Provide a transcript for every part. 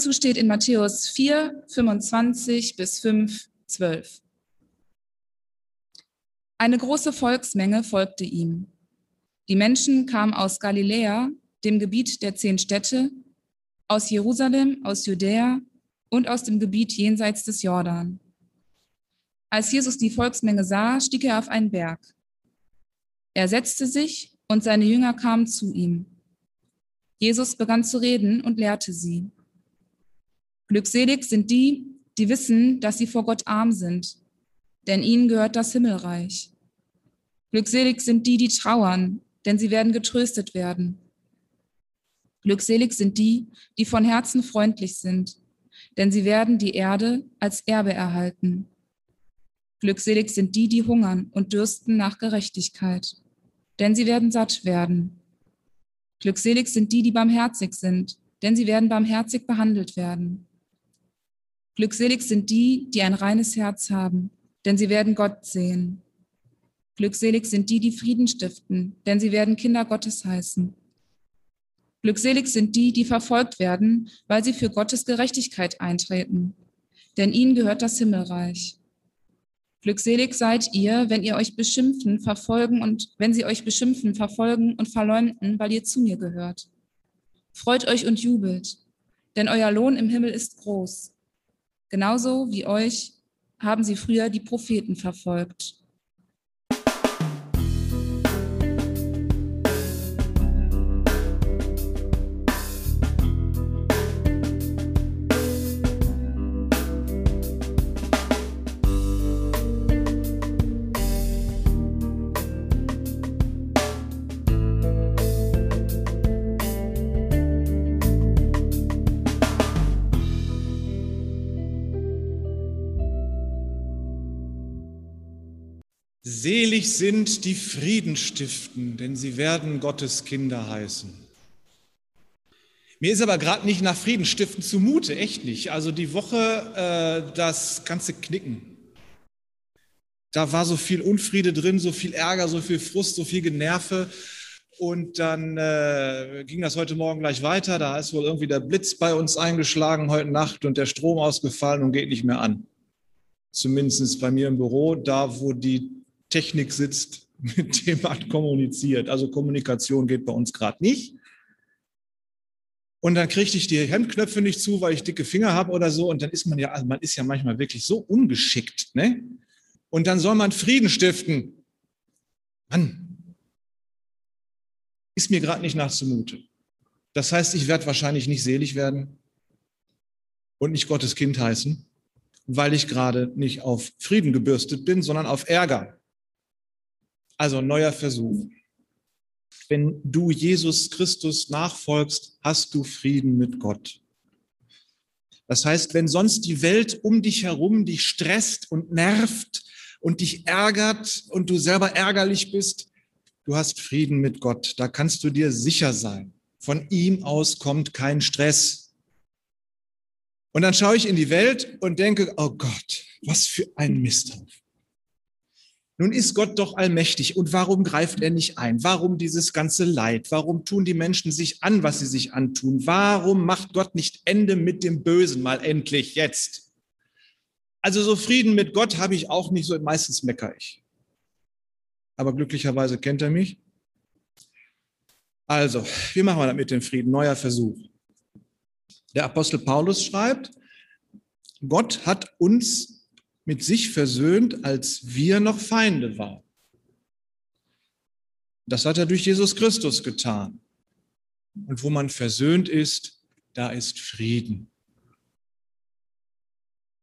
Dazu steht in Matthäus 4, 25 bis 5, 12. Eine große Volksmenge folgte ihm. Die Menschen kamen aus Galiläa, dem Gebiet der zehn Städte, aus Jerusalem, aus Judäa und aus dem Gebiet jenseits des Jordan. Als Jesus die Volksmenge sah, stieg er auf einen Berg. Er setzte sich und seine Jünger kamen zu ihm. Jesus begann zu reden und lehrte sie. Glückselig sind die, die wissen, dass sie vor Gott arm sind, denn ihnen gehört das Himmelreich. Glückselig sind die, die trauern, denn sie werden getröstet werden. Glückselig sind die, die von Herzen freundlich sind, denn sie werden die Erde als Erbe erhalten. Glückselig sind die, die hungern und dürsten nach Gerechtigkeit, denn sie werden satt werden. Glückselig sind die, die barmherzig sind, denn sie werden barmherzig behandelt werden. Glückselig sind die, die ein reines Herz haben, denn sie werden Gott sehen. Glückselig sind die, die Frieden stiften, denn sie werden Kinder Gottes heißen. Glückselig sind die, die verfolgt werden, weil sie für Gottes Gerechtigkeit eintreten, denn ihnen gehört das Himmelreich. Glückselig seid ihr, wenn ihr euch beschimpfen, verfolgen und wenn sie euch beschimpfen, verfolgen und verleumden, weil ihr zu mir gehört. Freut euch und jubelt, denn euer Lohn im Himmel ist groß. Genauso wie euch haben sie früher die Propheten verfolgt. Selig sind die Frieden stiften, denn sie werden Gottes Kinder heißen. Mir ist aber gerade nicht nach Frieden stiften zumute, echt nicht. Also die Woche, äh, das ganze Knicken. Da war so viel Unfriede drin, so viel Ärger, so viel Frust, so viel Generve. Und dann äh, ging das heute Morgen gleich weiter. Da ist wohl irgendwie der Blitz bei uns eingeschlagen heute Nacht und der Strom ausgefallen und geht nicht mehr an. Zumindest bei mir im Büro, da wo die Technik sitzt, mit dem man kommuniziert. Also Kommunikation geht bei uns gerade nicht. Und dann kriegte ich die Hemdknöpfe nicht zu, weil ich dicke Finger habe oder so. Und dann ist man ja, also man ist ja manchmal wirklich so ungeschickt, ne? Und dann soll man Frieden stiften. Mann, ist mir gerade nicht nach zumute. Das heißt, ich werde wahrscheinlich nicht selig werden und nicht Gottes Kind heißen, weil ich gerade nicht auf Frieden gebürstet bin, sondern auf Ärger. Also neuer Versuch. Wenn du Jesus Christus nachfolgst, hast du Frieden mit Gott. Das heißt, wenn sonst die Welt um dich herum dich stresst und nervt und dich ärgert und du selber ärgerlich bist, du hast Frieden mit Gott. Da kannst du dir sicher sein. Von ihm aus kommt kein Stress. Und dann schaue ich in die Welt und denke, oh Gott, was für ein Misthaufen. Nun ist Gott doch allmächtig. Und warum greift er nicht ein? Warum dieses ganze Leid? Warum tun die Menschen sich an, was sie sich antun? Warum macht Gott nicht Ende mit dem Bösen mal endlich jetzt? Also so Frieden mit Gott habe ich auch nicht so, meistens meckere ich. Aber glücklicherweise kennt er mich. Also, wie machen wir das mit dem Frieden? Neuer Versuch. Der Apostel Paulus schreibt, Gott hat uns mit sich versöhnt, als wir noch Feinde waren. Das hat er durch Jesus Christus getan. Und wo man versöhnt ist, da ist Frieden.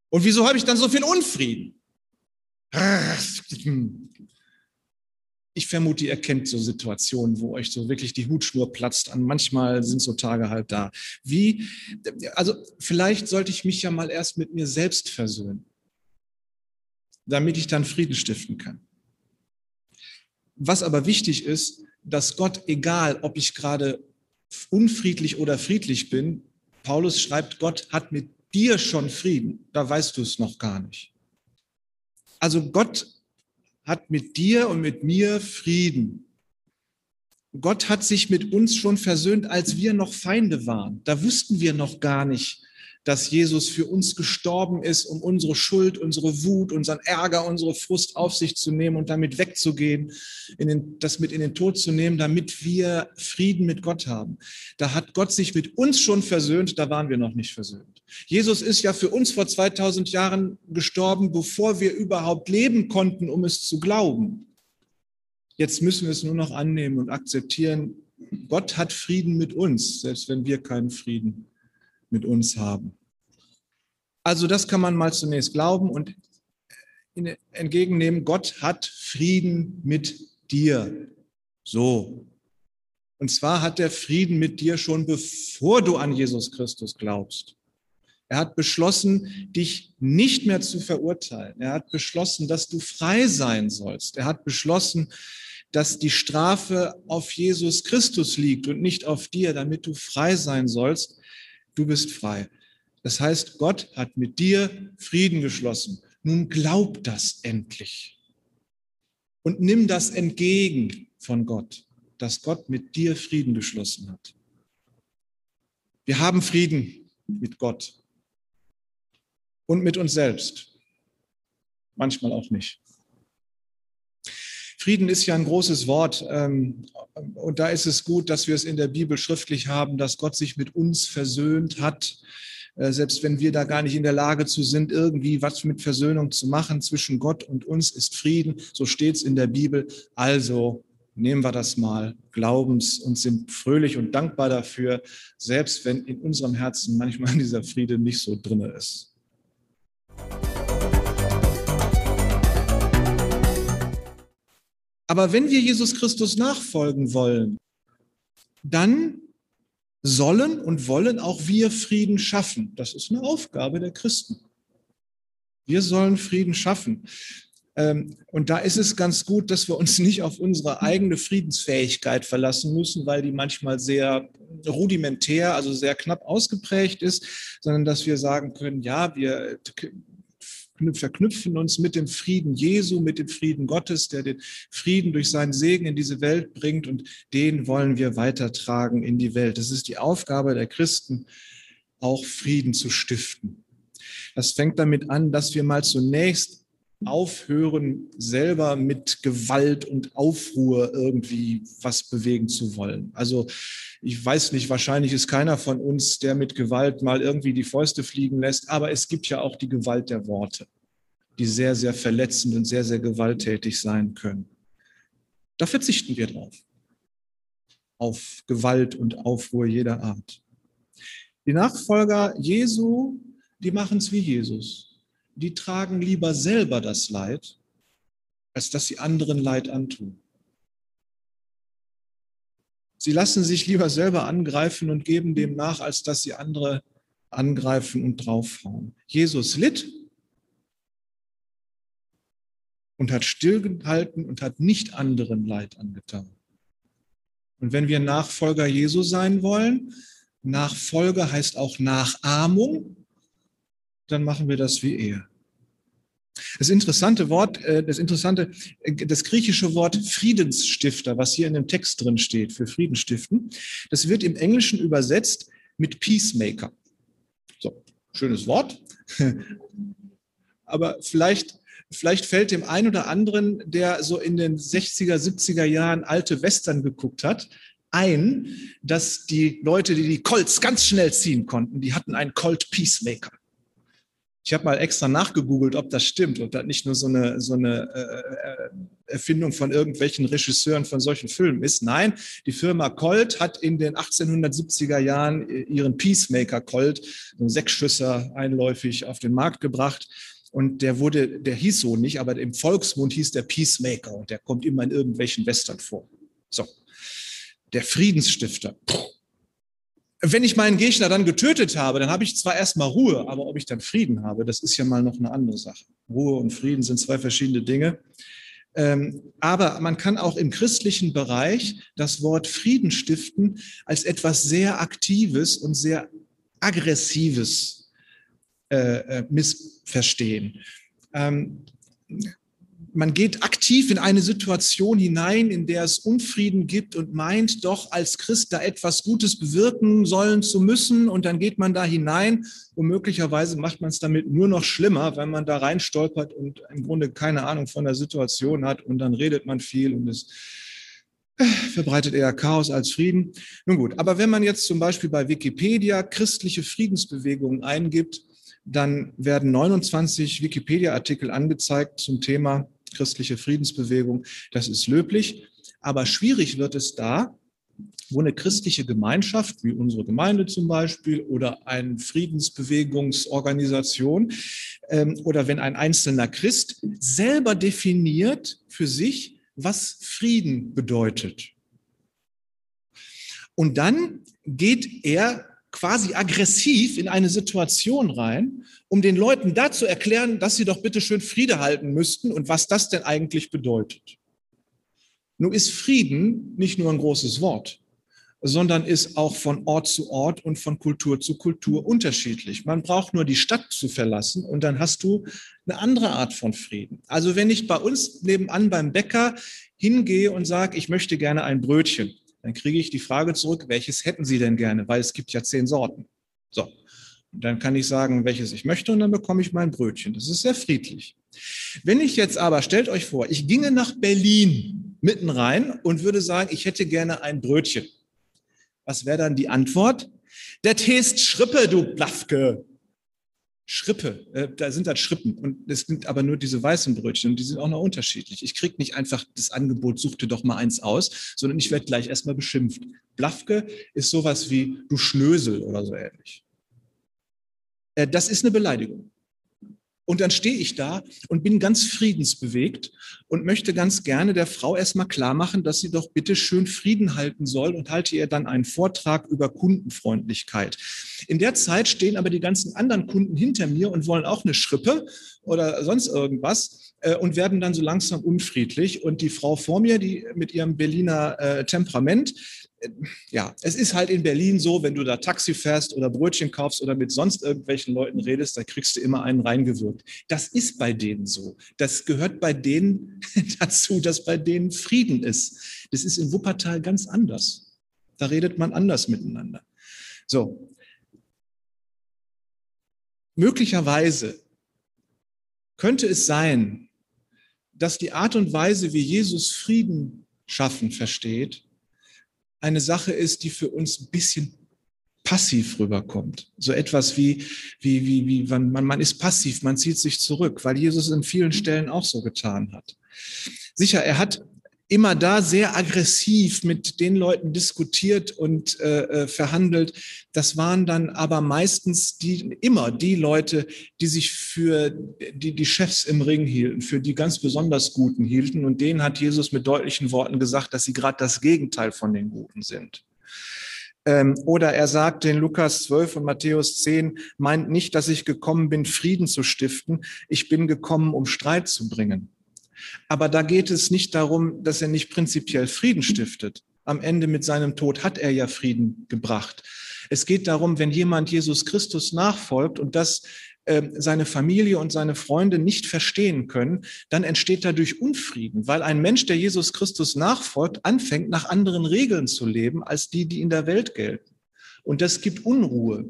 Und wieso habe ich dann so viel Unfrieden? Ich vermute, ihr kennt so Situationen, wo euch so wirklich die Hutschnur platzt. Und manchmal sind so Tage halt da. Wie, also vielleicht sollte ich mich ja mal erst mit mir selbst versöhnen damit ich dann Frieden stiften kann. Was aber wichtig ist, dass Gott, egal ob ich gerade unfriedlich oder friedlich bin, Paulus schreibt, Gott hat mit dir schon Frieden, da weißt du es noch gar nicht. Also Gott hat mit dir und mit mir Frieden. Gott hat sich mit uns schon versöhnt, als wir noch Feinde waren. Da wussten wir noch gar nicht, dass Jesus für uns gestorben ist, um unsere Schuld, unsere Wut, unseren Ärger, unsere Frust auf sich zu nehmen und damit wegzugehen, den, das mit in den Tod zu nehmen, damit wir Frieden mit Gott haben. Da hat Gott sich mit uns schon versöhnt, da waren wir noch nicht versöhnt. Jesus ist ja für uns vor 2000 Jahren gestorben, bevor wir überhaupt leben konnten, um es zu glauben. Jetzt müssen wir es nur noch annehmen und akzeptieren. Gott hat Frieden mit uns, selbst wenn wir keinen Frieden mit uns haben. Also das kann man mal zunächst glauben und entgegennehmen, Gott hat Frieden mit dir. So. Und zwar hat er Frieden mit dir schon bevor du an Jesus Christus glaubst. Er hat beschlossen, dich nicht mehr zu verurteilen. Er hat beschlossen, dass du frei sein sollst. Er hat beschlossen, dass die Strafe auf Jesus Christus liegt und nicht auf dir, damit du frei sein sollst du bist frei. Das heißt, Gott hat mit dir Frieden geschlossen. Nun glaub das endlich. Und nimm das entgegen von Gott, dass Gott mit dir Frieden geschlossen hat. Wir haben Frieden mit Gott und mit uns selbst. Manchmal auch nicht. Frieden ist ja ein großes Wort. Ähm, und da ist es gut, dass wir es in der Bibel schriftlich haben, dass Gott sich mit uns versöhnt hat. Äh, selbst wenn wir da gar nicht in der Lage zu sind, irgendwie was mit Versöhnung zu machen zwischen Gott und uns, ist Frieden. So steht es in der Bibel. Also nehmen wir das mal, glaubens und sind fröhlich und dankbar dafür, selbst wenn in unserem Herzen manchmal dieser Friede nicht so drin ist. Aber wenn wir Jesus Christus nachfolgen wollen, dann sollen und wollen auch wir Frieden schaffen. Das ist eine Aufgabe der Christen. Wir sollen Frieden schaffen. Ähm, und da ist es ganz gut, dass wir uns nicht auf unsere eigene Friedensfähigkeit verlassen müssen, weil die manchmal sehr rudimentär, also sehr knapp ausgeprägt ist, sondern dass wir sagen können, ja, wir verknüpfen uns mit dem Frieden Jesu, mit dem Frieden Gottes, der den Frieden durch seinen Segen in diese Welt bringt und den wollen wir weitertragen in die Welt. Das ist die Aufgabe der Christen, auch Frieden zu stiften. Das fängt damit an, dass wir mal zunächst aufhören, selber mit Gewalt und Aufruhr irgendwie was bewegen zu wollen. Also ich weiß nicht, wahrscheinlich ist keiner von uns, der mit Gewalt mal irgendwie die Fäuste fliegen lässt, aber es gibt ja auch die Gewalt der Worte, die sehr, sehr verletzend und sehr, sehr gewalttätig sein können. Da verzichten wir drauf. Auf Gewalt und Aufruhr jeder Art. Die Nachfolger Jesu, die machen es wie Jesus. Die tragen lieber selber das Leid, als dass sie anderen Leid antun. Sie lassen sich lieber selber angreifen und geben dem nach, als dass sie andere angreifen und draufhauen. Jesus litt und hat stillgehalten und hat nicht anderen Leid angetan. Und wenn wir Nachfolger Jesu sein wollen, Nachfolge heißt auch Nachahmung, dann machen wir das wie er. Das interessante Wort, äh, das interessante, äh, das griechische Wort Friedensstifter, was hier in dem Text drin steht für Friedenstiften, das wird im Englischen übersetzt mit Peacemaker. So, schönes Wort. Aber vielleicht, vielleicht fällt dem einen oder anderen, der so in den 60er, 70er Jahren alte Western geguckt hat, ein, dass die Leute, die die Colts ganz schnell ziehen konnten, die hatten einen Colt Peacemaker. Ich habe mal extra nachgegoogelt, ob das stimmt, ob das nicht nur so eine, so eine äh, äh Erfindung von irgendwelchen Regisseuren von solchen Filmen ist. Nein, die Firma Colt hat in den 1870er Jahren ihren Peacemaker Colt, so einen Sechsschüsser einläufig auf den Markt gebracht. Und der wurde, der hieß so nicht, aber im Volksmund hieß der Peacemaker und der kommt immer in irgendwelchen Western vor. So. Der Friedensstifter. Puh wenn ich meinen Gegner dann getötet habe, dann habe ich zwar erstmal Ruhe, aber ob ich dann Frieden habe, das ist ja mal noch eine andere Sache. Ruhe und Frieden sind zwei verschiedene Dinge. Ähm, aber man kann auch im christlichen Bereich das Wort Frieden stiften als etwas sehr Aktives und sehr Aggressives äh, äh, missverstehen. Man geht aktiv in eine Situation hinein, in der es Unfrieden gibt und meint doch als Christ da etwas Gutes bewirken sollen zu müssen. Und dann geht man da hinein und möglicherweise macht man es damit nur noch schlimmer, weil man da rein stolpert und im Grunde keine Ahnung von der Situation hat. Und dann redet man viel und es äh, verbreitet eher Chaos als Frieden. Nun gut, aber wenn man jetzt zum Beispiel bei Wikipedia christliche Friedensbewegungen eingibt, dann werden 29 Wikipedia-Artikel angezeigt zum Thema christliche Friedensbewegung. Das ist löblich. Aber schwierig wird es da, wo eine christliche Gemeinschaft, wie unsere Gemeinde zum Beispiel, oder eine Friedensbewegungsorganisation, ähm, oder wenn ein einzelner Christ selber definiert für sich, was Frieden bedeutet. Und dann geht er quasi aggressiv in eine Situation rein, um den Leuten da zu erklären, dass sie doch bitte schön Friede halten müssten und was das denn eigentlich bedeutet. Nun ist Frieden nicht nur ein großes Wort, sondern ist auch von Ort zu Ort und von Kultur zu Kultur unterschiedlich. Man braucht nur die Stadt zu verlassen und dann hast du eine andere Art von Frieden. Also wenn ich bei uns nebenan beim Bäcker hingehe und sage, ich möchte gerne ein Brötchen, dann kriege ich die Frage zurück, welches hätten Sie denn gerne? Weil es gibt ja zehn Sorten. So, und dann kann ich sagen, welches ich möchte und dann bekomme ich mein Brötchen. Das ist sehr friedlich. Wenn ich jetzt aber, stellt euch vor, ich ginge nach Berlin mitten rein und würde sagen, ich hätte gerne ein Brötchen. Was wäre dann die Antwort? Der Tee ist Schrippe, du Blaffke. Schrippe, äh, da sind halt Schrippen und es sind aber nur diese weißen Brötchen und die sind auch noch unterschiedlich. Ich kriege nicht einfach das Angebot, such dir doch mal eins aus, sondern ich werde gleich erstmal beschimpft. Blaffke ist sowas wie du Schnösel oder so ähnlich. Äh, das ist eine Beleidigung. Und dann stehe ich da und bin ganz friedensbewegt und möchte ganz gerne der Frau erstmal klar machen, dass sie doch bitte schön Frieden halten soll und halte ihr dann einen Vortrag über Kundenfreundlichkeit. In der Zeit stehen aber die ganzen anderen Kunden hinter mir und wollen auch eine Schrippe oder sonst irgendwas äh, und werden dann so langsam unfriedlich. Und die Frau vor mir, die mit ihrem Berliner äh, Temperament, ja, es ist halt in Berlin so, wenn du da Taxi fährst oder Brötchen kaufst oder mit sonst irgendwelchen Leuten redest, da kriegst du immer einen reingewirkt. Das ist bei denen so. Das gehört bei denen dazu, dass bei denen Frieden ist. Das ist in Wuppertal ganz anders. Da redet man anders miteinander. So. Möglicherweise könnte es sein, dass die Art und Weise, wie Jesus Frieden schaffen versteht, eine Sache ist, die für uns ein bisschen passiv rüberkommt. So etwas wie, wie, wie, wie man, man ist passiv, man zieht sich zurück, weil Jesus in vielen Stellen auch so getan hat. Sicher, er hat immer da sehr aggressiv mit den Leuten diskutiert und äh, äh, verhandelt. Das waren dann aber meistens die, immer die Leute, die sich für die, die Chefs im Ring hielten, für die ganz besonders Guten hielten. Und denen hat Jesus mit deutlichen Worten gesagt, dass sie gerade das Gegenteil von den Guten sind. Ähm, oder er sagt in Lukas 12 und Matthäus 10, meint nicht, dass ich gekommen bin, Frieden zu stiften. Ich bin gekommen, um Streit zu bringen. Aber da geht es nicht darum, dass er nicht prinzipiell Frieden stiftet. Am Ende mit seinem Tod hat er ja Frieden gebracht. Es geht darum, wenn jemand Jesus Christus nachfolgt und das äh, seine Familie und seine Freunde nicht verstehen können, dann entsteht dadurch Unfrieden, weil ein Mensch, der Jesus Christus nachfolgt, anfängt, nach anderen Regeln zu leben als die, die in der Welt gelten. Und das gibt Unruhe.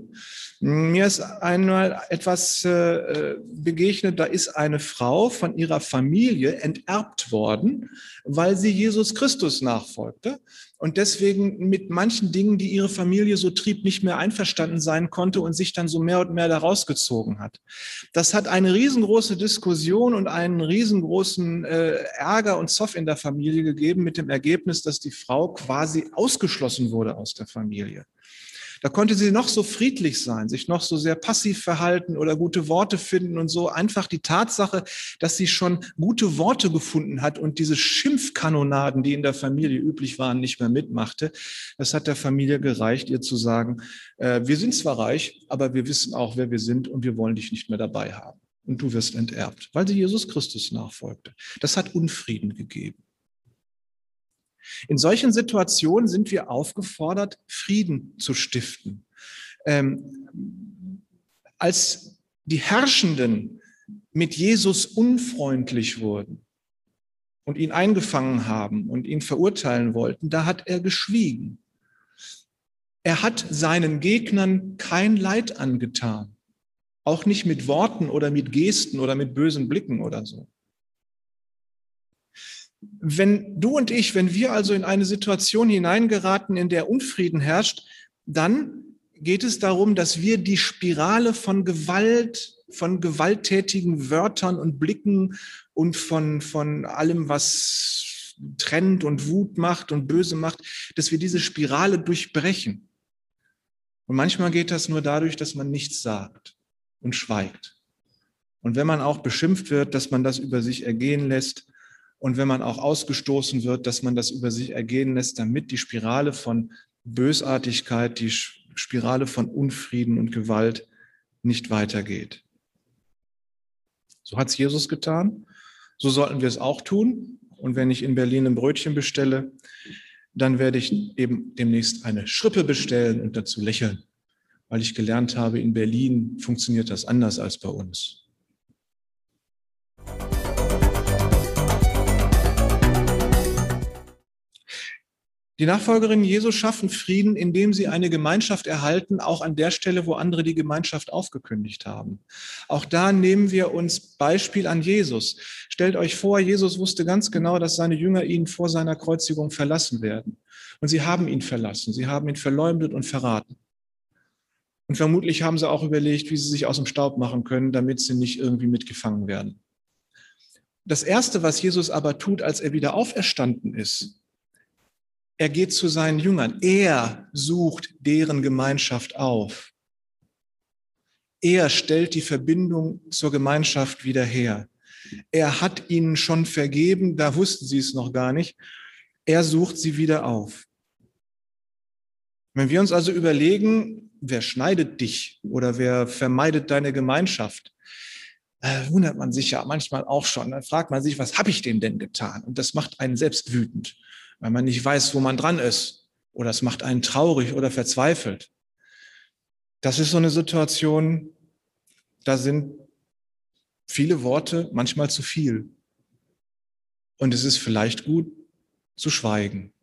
Mir ist einmal etwas äh, begegnet, da ist eine Frau von ihrer Familie enterbt worden, weil sie Jesus Christus nachfolgte und deswegen mit manchen Dingen, die ihre Familie so trieb, nicht mehr einverstanden sein konnte und sich dann so mehr und mehr daraus gezogen hat. Das hat eine riesengroße Diskussion und einen riesengroßen äh, Ärger und Zoff in der Familie gegeben mit dem Ergebnis, dass die Frau quasi ausgeschlossen wurde aus der Familie. Da konnte sie noch so friedlich sein, sich noch so sehr passiv verhalten oder gute Worte finden und so. Einfach die Tatsache, dass sie schon gute Worte gefunden hat und diese Schimpfkanonaden, die in der Familie üblich waren, nicht mehr mitmachte, das hat der Familie gereicht, ihr zu sagen, äh, wir sind zwar reich, aber wir wissen auch, wer wir sind und wir wollen dich nicht mehr dabei haben. Und du wirst enterbt, weil sie Jesus Christus nachfolgte. Das hat Unfrieden gegeben. In solchen Situationen sind wir aufgefordert, Frieden zu stiften. Ähm, als die Herrschenden mit Jesus unfreundlich wurden, und ihn eingefangen haben und ihn verurteilen wollten, da hat er geschwiegen. Er hat seinen Gegnern kein Leid angetan, auch nicht mit Worten oder mit Gesten oder mit bösen Blicken oder so. Wenn du und ich, wenn wir also in eine Situation hineingeraten, in der Unfrieden herrscht, dann geht es darum, dass wir die Spirale von Gewalt, von gewalttätigen Wörtern und Blicken und von, von allem, was trennt und Wut macht und böse macht, dass wir diese Spirale durchbrechen. Und manchmal geht das nur dadurch, dass man nichts sagt und schweigt. Und wenn man auch beschimpft wird, dass man das über sich ergehen lässt. Und wenn man auch ausgestoßen wird, dass man das über sich ergehen lässt, damit die Spirale von Bösartigkeit, die Spirale von Unfrieden und Gewalt nicht weitergeht. So hat es Jesus getan. So sollten wir es auch tun. Und wenn ich in Berlin ein Brötchen bestelle, dann werde ich eben demnächst eine Schrippe bestellen und dazu lächeln, weil ich gelernt habe, in Berlin funktioniert das anders als bei uns. Die Nachfolgerinnen Jesu schaffen Frieden, indem sie eine Gemeinschaft erhalten, auch an der Stelle, wo andere die Gemeinschaft aufgekündigt haben. Auch da nehmen wir uns Beispiel an Jesus. Stellt euch vor, Jesus wusste ganz genau, dass seine Jünger ihn vor seiner Kreuzigung verlassen werden. Und sie haben ihn verlassen, sie haben ihn verleumdet und verraten. Und vermutlich haben sie auch überlegt, wie sie sich aus dem Staub machen können, damit sie nicht irgendwie mitgefangen werden. Das Erste, was Jesus aber tut, als er wieder auferstanden ist, er geht zu seinen Jüngern. Er sucht deren Gemeinschaft auf. Er stellt die Verbindung zur Gemeinschaft wieder her. Er hat ihnen schon vergeben, da wussten sie es noch gar nicht. Er sucht sie wieder auf. Wenn wir uns also überlegen, wer schneidet dich oder wer vermeidet deine Gemeinschaft, äh, wundert man sich ja manchmal auch schon. Dann fragt man sich, was habe ich dem denn getan? Und das macht einen selbst wütend weil man nicht weiß, wo man dran ist. Oder es macht einen traurig oder verzweifelt. Das ist so eine Situation, da sind viele Worte manchmal zu viel. Und es ist vielleicht gut zu schweigen.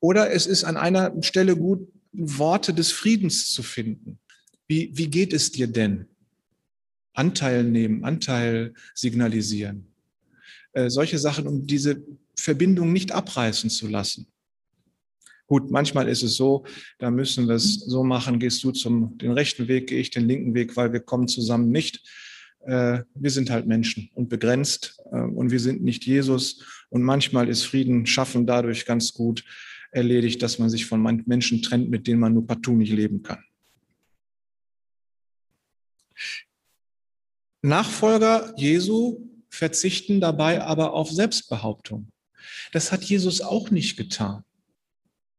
Oder es ist an einer Stelle gut, Worte des Friedens zu finden. Wie, wie geht es dir denn? Anteil nehmen, Anteil signalisieren. Äh, solche Sachen, um diese Verbindung nicht abreißen zu lassen. Gut, manchmal ist es so, da müssen wir es so machen, gehst du zum den rechten Weg, gehe ich den linken Weg, weil wir kommen zusammen nicht. Äh, wir sind halt Menschen und begrenzt äh, und wir sind nicht Jesus. Und manchmal ist Frieden schaffen dadurch ganz gut erledigt, dass man sich von Menschen trennt, mit denen man nur partout nicht leben kann. Nachfolger Jesu verzichten dabei aber auf Selbstbehauptung. Das hat Jesus auch nicht getan.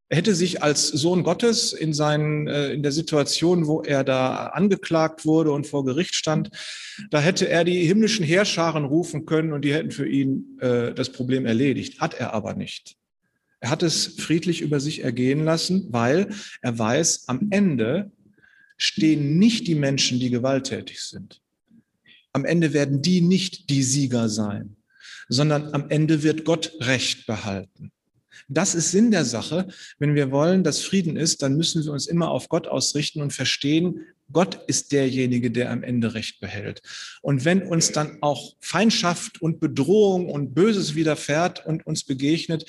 Er hätte sich als Sohn Gottes in, seinen, äh, in der Situation, wo er da angeklagt wurde und vor Gericht stand, da hätte er die himmlischen Heerscharen rufen können und die hätten für ihn äh, das Problem erledigt. Hat er aber nicht. Er hat es friedlich über sich ergehen lassen, weil er weiß, am Ende stehen nicht die Menschen, die gewalttätig sind. Am Ende werden die nicht die Sieger sein sondern am Ende wird Gott Recht behalten. Das ist Sinn der Sache. Wenn wir wollen, dass Frieden ist, dann müssen wir uns immer auf Gott ausrichten und verstehen, Gott ist derjenige, der am Ende Recht behält. Und wenn uns dann auch Feindschaft und Bedrohung und Böses widerfährt und uns begegnet,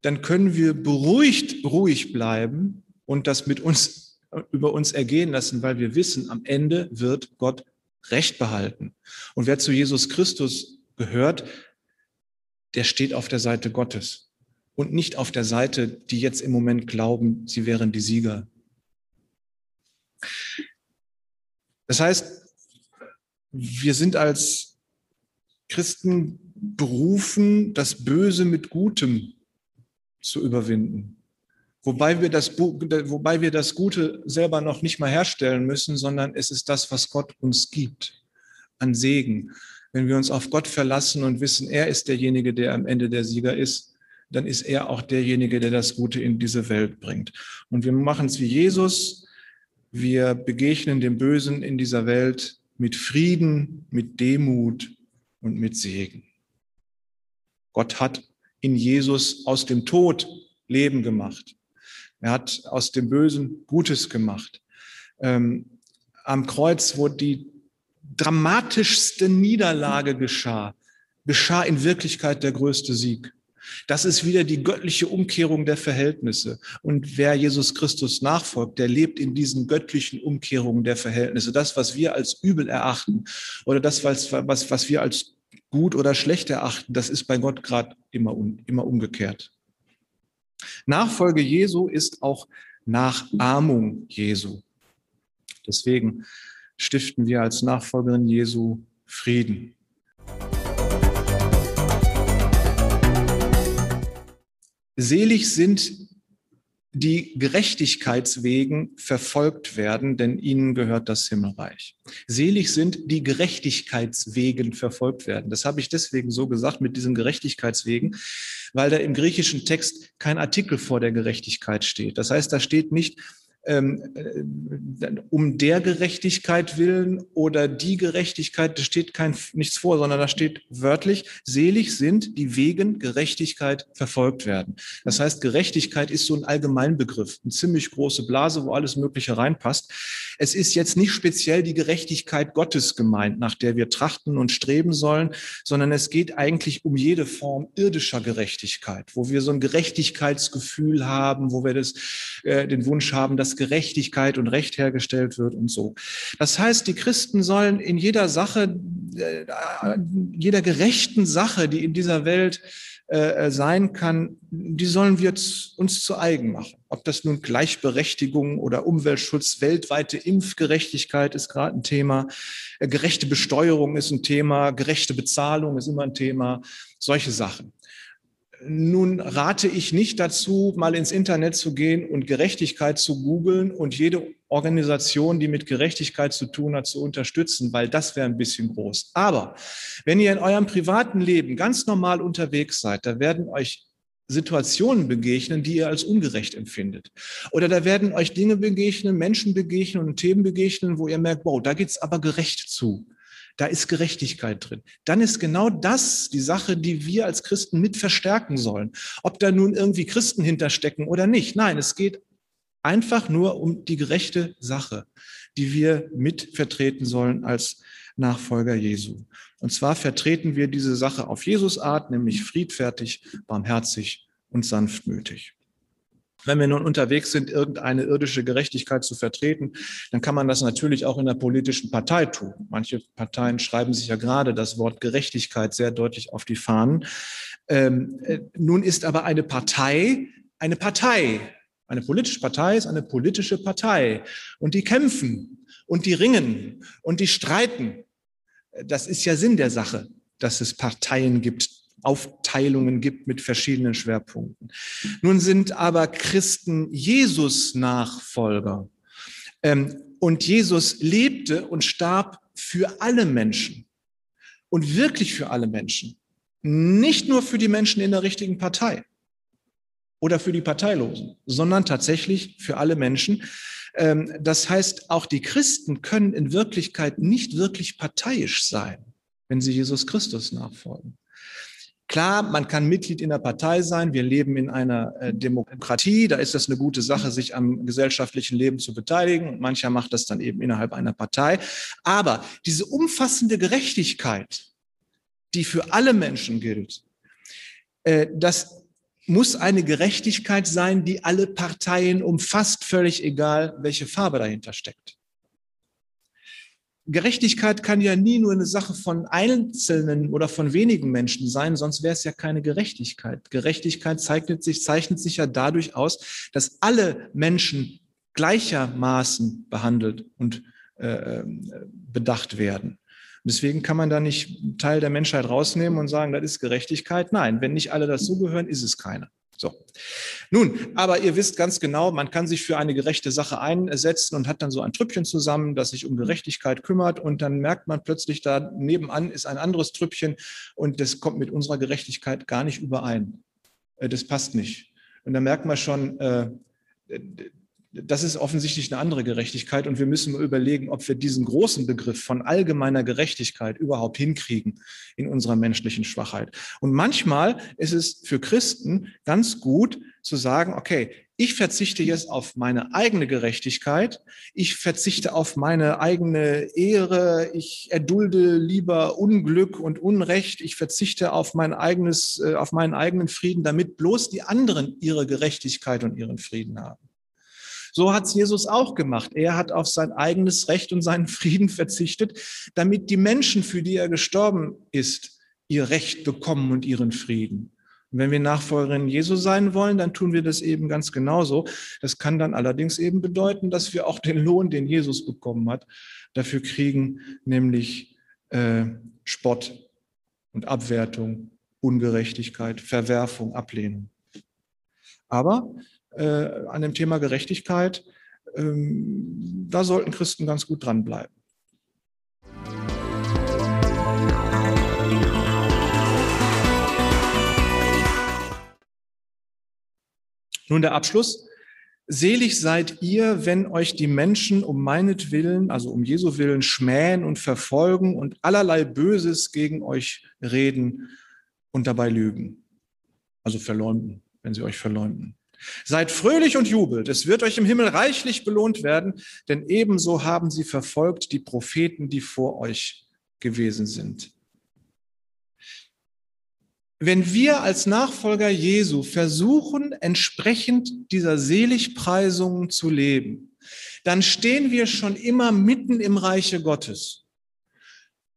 dann können wir beruhigt ruhig bleiben und das mit uns über uns ergehen lassen, weil wir wissen, am Ende wird Gott Recht behalten. Und wer zu Jesus Christus gehört, der steht auf der Seite Gottes und nicht auf der Seite, die jetzt im Moment glauben, sie wären die Sieger. Das heißt, wir sind als Christen berufen, das Böse mit Gutem zu überwinden. Wobei wir, das, wobei wir das Gute selber noch nicht mal herstellen müssen, sondern es ist das, was Gott uns gibt an Segen. Wenn wir uns auf Gott verlassen und wissen, er ist derjenige, der am Ende der Sieger ist, dann ist er auch derjenige, der das Gute in diese Welt bringt. Und wir machen es wie Jesus. Wir begegnen dem Bösen in dieser Welt mit Frieden, mit Demut und mit Segen. Gott hat in Jesus aus dem Tod Leben gemacht. Er hat aus dem Bösen Gutes gemacht. Ähm, am Kreuz, wo die dramatischste Niederlage geschah, geschah in Wirklichkeit der größte Sieg. Das ist wieder die göttliche Umkehrung der Verhältnisse. Und wer Jesus Christus nachfolgt, der lebt in diesen göttlichen Umkehrungen der Verhältnisse. Das, was wir als übel erachten oder das, was, was, was wir als gut oder schlecht erachten, das ist bei Gott gerade immer, immer umgekehrt. Nachfolge Jesu ist auch Nachahmung Jesu. Deswegen stiften wir als Nachfolgerin Jesu Frieden. Selig sind die Gerechtigkeitswegen verfolgt werden, denn ihnen gehört das Himmelreich. Selig sind die Gerechtigkeitswegen verfolgt werden. Das habe ich deswegen so gesagt mit diesen Gerechtigkeitswegen, weil da im griechischen Text kein Artikel vor der Gerechtigkeit steht. Das heißt, da steht nicht um der Gerechtigkeit willen oder die Gerechtigkeit, da steht kein, nichts vor, sondern da steht wörtlich, selig sind, die wegen Gerechtigkeit verfolgt werden. Das heißt, Gerechtigkeit ist so ein Allgemeinbegriff, eine ziemlich große Blase, wo alles Mögliche reinpasst. Es ist jetzt nicht speziell die Gerechtigkeit Gottes gemeint, nach der wir trachten und streben sollen, sondern es geht eigentlich um jede Form irdischer Gerechtigkeit, wo wir so ein Gerechtigkeitsgefühl haben, wo wir das, äh, den Wunsch haben, dass Gerechtigkeit und Recht hergestellt wird und so. Das heißt, die Christen sollen in jeder Sache, äh, jeder gerechten Sache, die in dieser Welt äh, sein kann, die sollen wir uns zu eigen machen. Ob das nun Gleichberechtigung oder Umweltschutz, weltweite Impfgerechtigkeit ist gerade ein Thema, äh, gerechte Besteuerung ist ein Thema, gerechte Bezahlung ist immer ein Thema, solche Sachen. Nun rate ich nicht dazu, mal ins Internet zu gehen und Gerechtigkeit zu googeln und jede Organisation, die mit Gerechtigkeit zu tun hat, zu unterstützen, weil das wäre ein bisschen groß. Aber wenn ihr in eurem privaten Leben ganz normal unterwegs seid, da werden euch Situationen begegnen, die ihr als ungerecht empfindet. Oder da werden euch Dinge begegnen, Menschen begegnen und Themen begegnen, wo ihr merkt, wow, da geht's aber gerecht zu da ist Gerechtigkeit drin. Dann ist genau das die Sache, die wir als Christen mit verstärken sollen. Ob da nun irgendwie Christen hinterstecken oder nicht. Nein, es geht einfach nur um die gerechte Sache, die wir mit vertreten sollen als Nachfolger Jesu. Und zwar vertreten wir diese Sache auf Jesus Art, nämlich friedfertig, barmherzig und sanftmütig. Wenn wir nun unterwegs sind, irgendeine irdische Gerechtigkeit zu vertreten, dann kann man das natürlich auch in der politischen Partei tun. Manche Parteien schreiben sich ja gerade das Wort Gerechtigkeit sehr deutlich auf die Fahnen. Ähm, äh, nun ist aber eine Partei eine Partei. Eine politische Partei ist eine politische Partei. Und die kämpfen und die ringen und die streiten. Das ist ja Sinn der Sache, dass es Parteien gibt, Aufteilungen gibt mit verschiedenen Schwerpunkten. Nun sind aber Christen Jesus-Nachfolger. Ähm, und Jesus lebte und starb für alle Menschen. Und wirklich für alle Menschen. Nicht nur für die Menschen in der richtigen Partei oder für die Parteilosen, sondern tatsächlich für alle Menschen. Ähm, das heißt, auch die Christen können in Wirklichkeit nicht wirklich parteiisch sein, wenn sie Jesus Christus nachfolgen. Klar, man kann Mitglied in der Partei sein. Wir leben in einer äh, Demokratie. Da ist das eine gute Sache, sich am gesellschaftlichen Leben zu beteiligen. mancher macht das dann eben innerhalb einer Partei. Aber diese umfassende Gerechtigkeit, die für alle Menschen gilt, äh, das muss eine Gerechtigkeit sein, die alle Parteien umfasst, völlig egal, welche Farbe dahinter steckt. Gerechtigkeit kann ja nie nur eine Sache von einzelnen oder von wenigen Menschen sein, sonst wäre es ja keine Gerechtigkeit. Gerechtigkeit zeichnet sich, zeichnet sich ja dadurch aus, dass alle Menschen gleichermaßen behandelt und äh, bedacht werden. Deswegen kann man da nicht einen Teil der Menschheit rausnehmen und sagen, das ist Gerechtigkeit. Nein, wenn nicht alle dazugehören, ist es keine. So. Nun, aber ihr wisst ganz genau, man kann sich für eine gerechte Sache einsetzen und hat dann so ein Trüppchen zusammen, das sich um Gerechtigkeit kümmert und dann merkt man plötzlich da nebenan ist ein anderes Trüppchen und das kommt mit unserer Gerechtigkeit gar nicht überein. Äh, das passt nicht. Und da merkt man schon, äh, das ist offensichtlich eine andere Gerechtigkeit und wir müssen überlegen, ob wir diesen großen Begriff von allgemeiner Gerechtigkeit überhaupt hinkriegen in unserer menschlichen Schwachheit. Und manchmal ist es für Christen ganz gut zu sagen, okay, ich verzichte jetzt auf meine eigene Gerechtigkeit, ich verzichte auf meine eigene Ehre, ich erdulde lieber Unglück und Unrecht, ich verzichte auf mein eigenes, äh, auf meinen eigenen Frieden, damit bloß die anderen ihre Gerechtigkeit und ihren Frieden haben. So hat es Jesus auch gemacht. Er hat auf sein eigenes Recht und seinen Frieden verzichtet, damit die Menschen, für die er gestorben ist, ihr Recht bekommen und ihren Frieden. Und wenn wir Nachfolgerinnen Jesu sein wollen, dann tun wir das eben ganz genauso. Das kann dann allerdings eben bedeuten, dass wir auch den Lohn, den Jesus bekommen hat, dafür kriegen, nämlich äh, Spott und Abwertung, Ungerechtigkeit, Verwerfung, Ablehnung. Aber äh, an dem Thema Gerechtigkeit, ähm, da sollten Christen ganz gut dranbleiben. Nun der Abschluss. Selig seid ihr, wenn euch die Menschen um meinetwillen, also um Jesu willen, schmähen und verfolgen und allerlei Böses gegen euch reden und dabei lügen. Also verleumden, wenn sie euch verleumden. Seid fröhlich und jubelt, es wird euch im Himmel reichlich belohnt werden, denn ebenso haben sie verfolgt die Propheten, die vor euch gewesen sind. Wenn wir als Nachfolger Jesu versuchen, entsprechend dieser Seligpreisungen zu leben, dann stehen wir schon immer mitten im Reiche Gottes.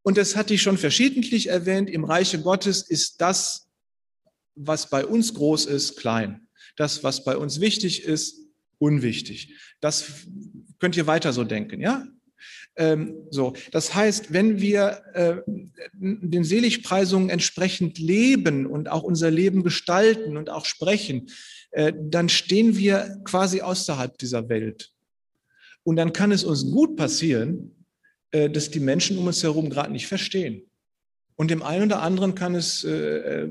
Und das hatte ich schon verschiedentlich erwähnt, im Reiche Gottes ist das, was bei uns groß ist, klein das, was bei uns wichtig ist, unwichtig. Das könnt ihr weiter so denken, ja? Ähm, so, das heißt, wenn wir äh, den Seligpreisungen entsprechend leben und auch unser Leben gestalten und auch sprechen, äh, dann stehen wir quasi außerhalb dieser Welt. Und dann kann es uns gut passieren, äh, dass die Menschen um uns herum gerade nicht verstehen. Und dem einen oder anderen kann es äh,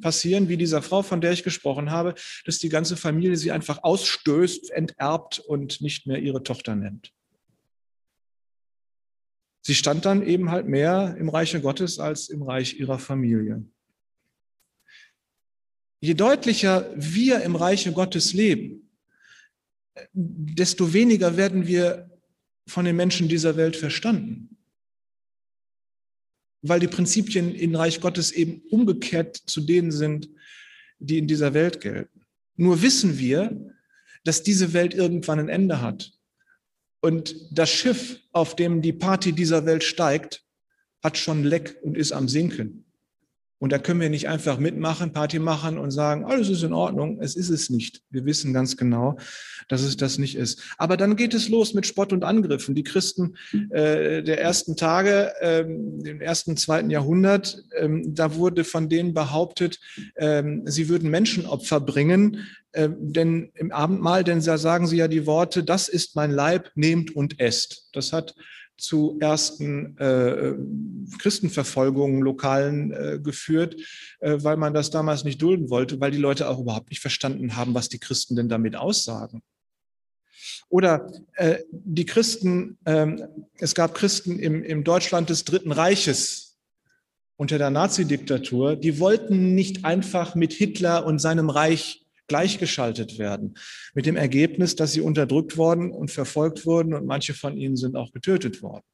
passieren, wie dieser Frau, von der ich gesprochen habe, dass die ganze Familie sie einfach ausstößt, enterbt und nicht mehr ihre Tochter nennt. Sie stand dann eben halt mehr im Reiche Gottes als im Reich ihrer Familie. Je deutlicher wir im Reiche Gottes leben, desto weniger werden wir von den Menschen dieser Welt verstanden weil die Prinzipien in Reich Gottes eben umgekehrt zu denen sind, die in dieser Welt gelten. Nur wissen wir, dass diese Welt irgendwann ein Ende hat. Und das Schiff, auf dem die Party dieser Welt steigt, hat schon Leck und ist am Sinken. Und da können wir nicht einfach mitmachen, Party machen und sagen, alles ist in Ordnung. Es ist es nicht. Wir wissen ganz genau, dass es das nicht ist. Aber dann geht es los mit Spott und Angriffen. Die Christen äh, der ersten Tage, ähm, im ersten, zweiten Jahrhundert, ähm, da wurde von denen behauptet, ähm, sie würden Menschenopfer bringen, äh, denn im Abendmahl, denn da sagen sie ja die Worte, das ist mein Leib, nehmt und esst. Das hat zu ersten äh, Christenverfolgungen lokalen äh, geführt, äh, weil man das damals nicht dulden wollte, weil die Leute auch überhaupt nicht verstanden haben, was die Christen denn damit aussagen. Oder äh, die Christen, ähm, es gab Christen im, im Deutschland des Dritten Reiches unter der Nazidiktatur, die wollten nicht einfach mit Hitler und seinem Reich gleichgeschaltet werden. Mit dem Ergebnis, dass sie unterdrückt worden und verfolgt wurden und manche von ihnen sind auch getötet worden.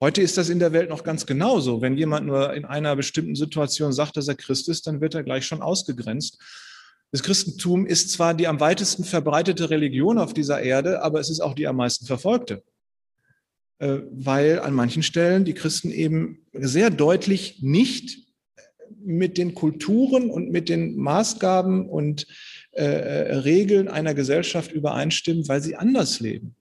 Heute ist das in der Welt noch ganz genauso. Wenn jemand nur in einer bestimmten Situation sagt, dass er Christ ist, dann wird er gleich schon ausgegrenzt. Das Christentum ist zwar die am weitesten verbreitete Religion auf dieser Erde, aber es ist auch die am meisten verfolgte, äh, weil an manchen Stellen die Christen eben sehr deutlich nicht mit den Kulturen und mit den Maßgaben und äh, Regeln einer Gesellschaft übereinstimmen, weil sie anders leben.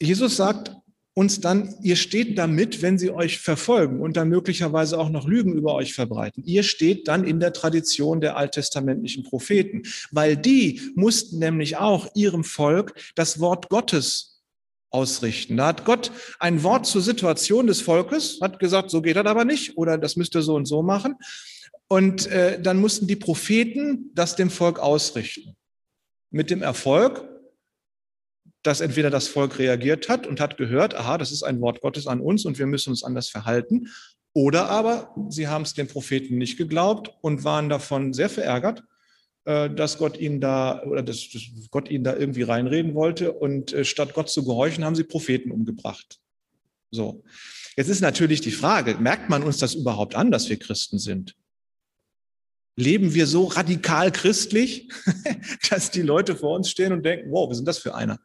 Jesus sagt uns dann, ihr steht damit, wenn sie euch verfolgen und dann möglicherweise auch noch Lügen über euch verbreiten. Ihr steht dann in der Tradition der alttestamentlichen Propheten, weil die mussten nämlich auch ihrem Volk das Wort Gottes ausrichten. Da hat Gott ein Wort zur Situation des Volkes, hat gesagt, so geht das aber nicht oder das müsst ihr so und so machen. Und äh, dann mussten die Propheten das dem Volk ausrichten. mit dem Erfolg, dass entweder das Volk reagiert hat und hat gehört, aha, das ist ein Wort Gottes an uns und wir müssen uns anders verhalten, oder aber sie haben es den Propheten nicht geglaubt und waren davon sehr verärgert, dass Gott ihnen da oder dass, Gott ihnen da irgendwie reinreden wollte und äh, statt Gott zu gehorchen, haben sie Propheten umgebracht. So. Jetzt ist natürlich die Frage, merkt man uns das überhaupt an, dass wir Christen sind? Leben wir so radikal christlich, dass die Leute vor uns stehen und denken, wow, was sind das für einer?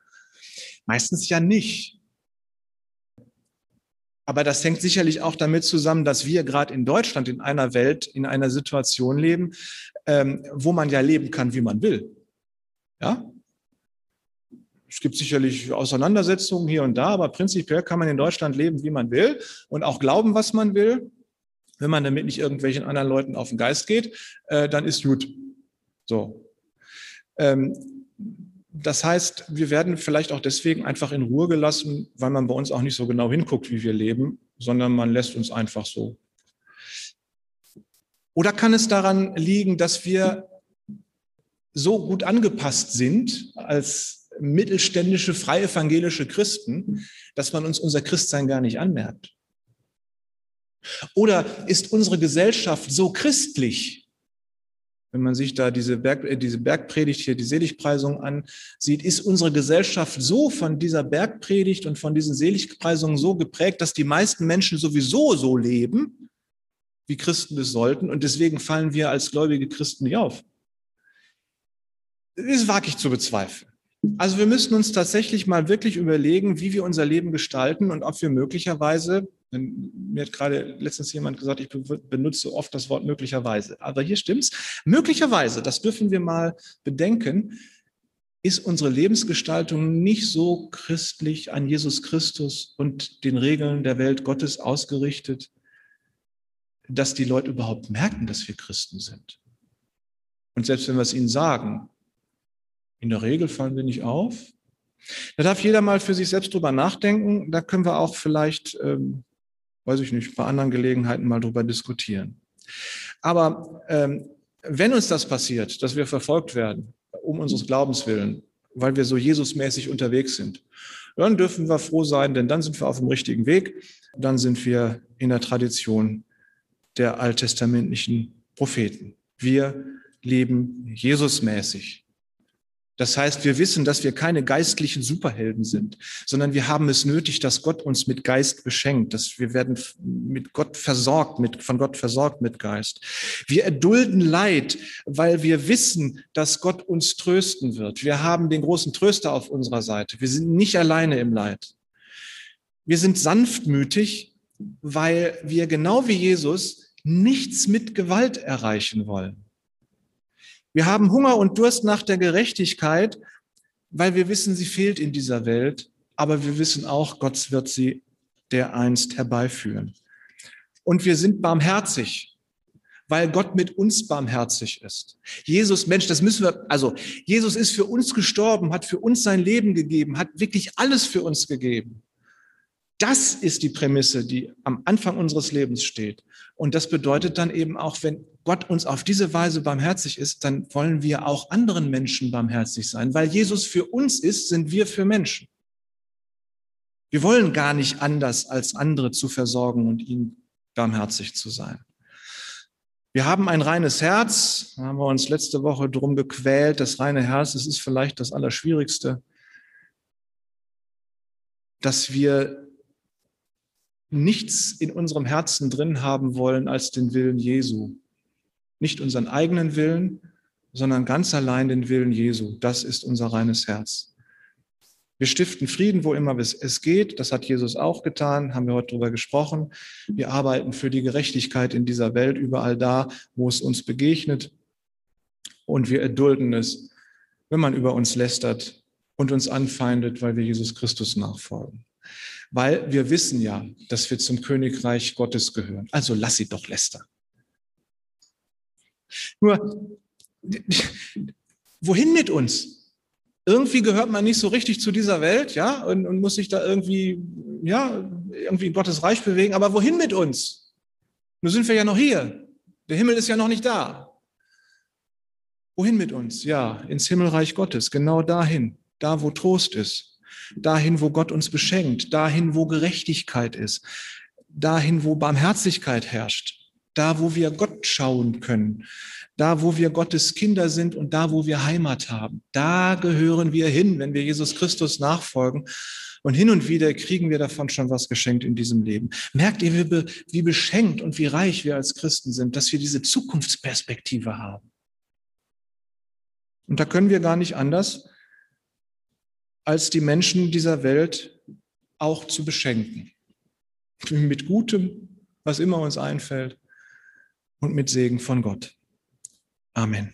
Meistens ja nicht. Aber das hängt sicherlich auch damit zusammen, dass wir gerade in Deutschland in einer Welt, in einer Situation leben, ähm, wo man ja leben kann, wie man will. Ja? Es gibt sicherlich Auseinandersetzungen hier und da, aber prinzipiell kann man in Deutschland leben, wie man will und auch glauben, was man will. Wenn man damit nicht irgendwelchen anderen Leuten auf den Geist geht, äh, dann ist gut. So. Ähm, das heißt, wir werden vielleicht auch deswegen einfach in Ruhe gelassen, weil man bei uns auch nicht so genau hinguckt, wie wir leben, sondern man lässt uns einfach so. Oder kann es daran liegen, dass wir so gut angepasst sind als mittelständische, freie evangelische Christen, dass man uns unser Christsein gar nicht anmerkt? Oder ist unsere Gesellschaft so christlich, wenn man sich da diese, Berg, äh, diese Bergpredigt hier, die Seligpreisung ansieht, ist unsere Gesellschaft so von dieser Bergpredigt und von diesen Seligpreisungen so geprägt, dass die meisten Menschen sowieso so leben, wie Christen es sollten. Und deswegen fallen wir als gläubige Christen nicht auf. Das wage ich zu bezweifeln. Also wir müssen uns tatsächlich mal wirklich überlegen, wie wir unser Leben gestalten und ob wir möglicherweise mir hat gerade letztens jemand gesagt, ich benutze oft das Wort möglicherweise. Aber hier stimmt's. Möglicherweise, das dürfen wir mal bedenken, ist unsere Lebensgestaltung nicht so christlich an Jesus Christus und den Regeln der Welt Gottes ausgerichtet, dass die Leute überhaupt merken, dass wir Christen sind. Und selbst wenn wir es ihnen sagen, in der Regel fallen wir nicht auf. Da darf jeder mal für sich selbst drüber nachdenken. Da können wir auch vielleicht ähm, weiß ich nicht, bei anderen Gelegenheiten mal drüber diskutieren. Aber ähm, wenn uns das passiert, dass wir verfolgt werden, um unseres Glaubens willen, weil wir so Jesusmäßig unterwegs sind, dann dürfen wir froh sein, denn dann sind wir auf dem richtigen Weg. Dann sind wir in der Tradition der alttestamentlichen Propheten. Wir leben Jesusmäßig. Das heißt, wir wissen, dass wir keine geistlichen Superhelden sind, sondern wir haben es nötig, dass Gott uns mit Geist beschenkt, dass wir werden mit Gott versorgt, mit, von Gott versorgt mit Geist. Wir erdulden Leid, weil wir wissen, dass Gott uns trösten wird. Wir haben den großen Tröster auf unserer Seite. Wir sind nicht alleine im Leid. Wir sind sanftmütig, weil wir genau wie Jesus nichts mit Gewalt erreichen wollen. Wir haben Hunger und Durst nach der Gerechtigkeit, weil wir wissen, sie fehlt in dieser Welt, aber wir wissen auch, Gott wird sie dereinst herbeiführen. Und wir sind barmherzig, weil Gott mit uns barmherzig ist. Jesus, Mensch, das müssen wir, also Jesus ist für uns gestorben, hat für uns sein Leben gegeben, hat wirklich alles für uns gegeben. Das ist die Prämisse, die am Anfang unseres Lebens steht. Und das bedeutet dann eben auch, wenn Gott uns auf diese Weise barmherzig ist, dann wollen wir auch anderen Menschen barmherzig sein. Weil Jesus für uns ist, sind wir für Menschen. Wir wollen gar nicht anders, als andere zu versorgen und ihnen barmherzig zu sein. Wir haben ein reines Herz, da haben wir uns letzte Woche drum gequält. Das reine Herz, das ist vielleicht das Allerschwierigste, dass wir nichts in unserem Herzen drin haben wollen als den Willen Jesu. Nicht unseren eigenen Willen, sondern ganz allein den Willen Jesu. Das ist unser reines Herz. Wir stiften Frieden, wo immer es geht. Das hat Jesus auch getan, haben wir heute darüber gesprochen. Wir arbeiten für die Gerechtigkeit in dieser Welt, überall da, wo es uns begegnet. Und wir erdulden es, wenn man über uns lästert und uns anfeindet, weil wir Jesus Christus nachfolgen weil wir wissen ja, dass wir zum Königreich Gottes gehören. Also lass sie doch lästern. Nur, wohin mit uns? Irgendwie gehört man nicht so richtig zu dieser Welt, ja, und, und muss sich da irgendwie, ja, irgendwie in Gottes Reich bewegen. Aber wohin mit uns? Nun sind wir ja noch hier. Der Himmel ist ja noch nicht da. Wohin mit uns? Ja, ins Himmelreich Gottes, genau dahin, da wo Trost ist, dahin, wo Gott uns beschenkt, dahin, wo Gerechtigkeit ist, dahin, wo Barmherzigkeit herrscht, da, wo wir Gott schauen können, da, wo wir Gottes Kinder sind und da, wo wir Heimat haben. Da gehören wir hin, wenn wir Jesus Christus nachfolgen. Und hin und wieder kriegen wir davon schon was geschenkt in diesem Leben. Merkt ihr, wie, beschenkt und wie reich wir als Christen sind, dass wir diese Zukunftsperspektive haben? Und da können wir gar nicht anders, als die Menschen dieser Welt auch zu beschenken. Mit Gutem, was immer uns einfällt, und mit Segen von Gott. Amen.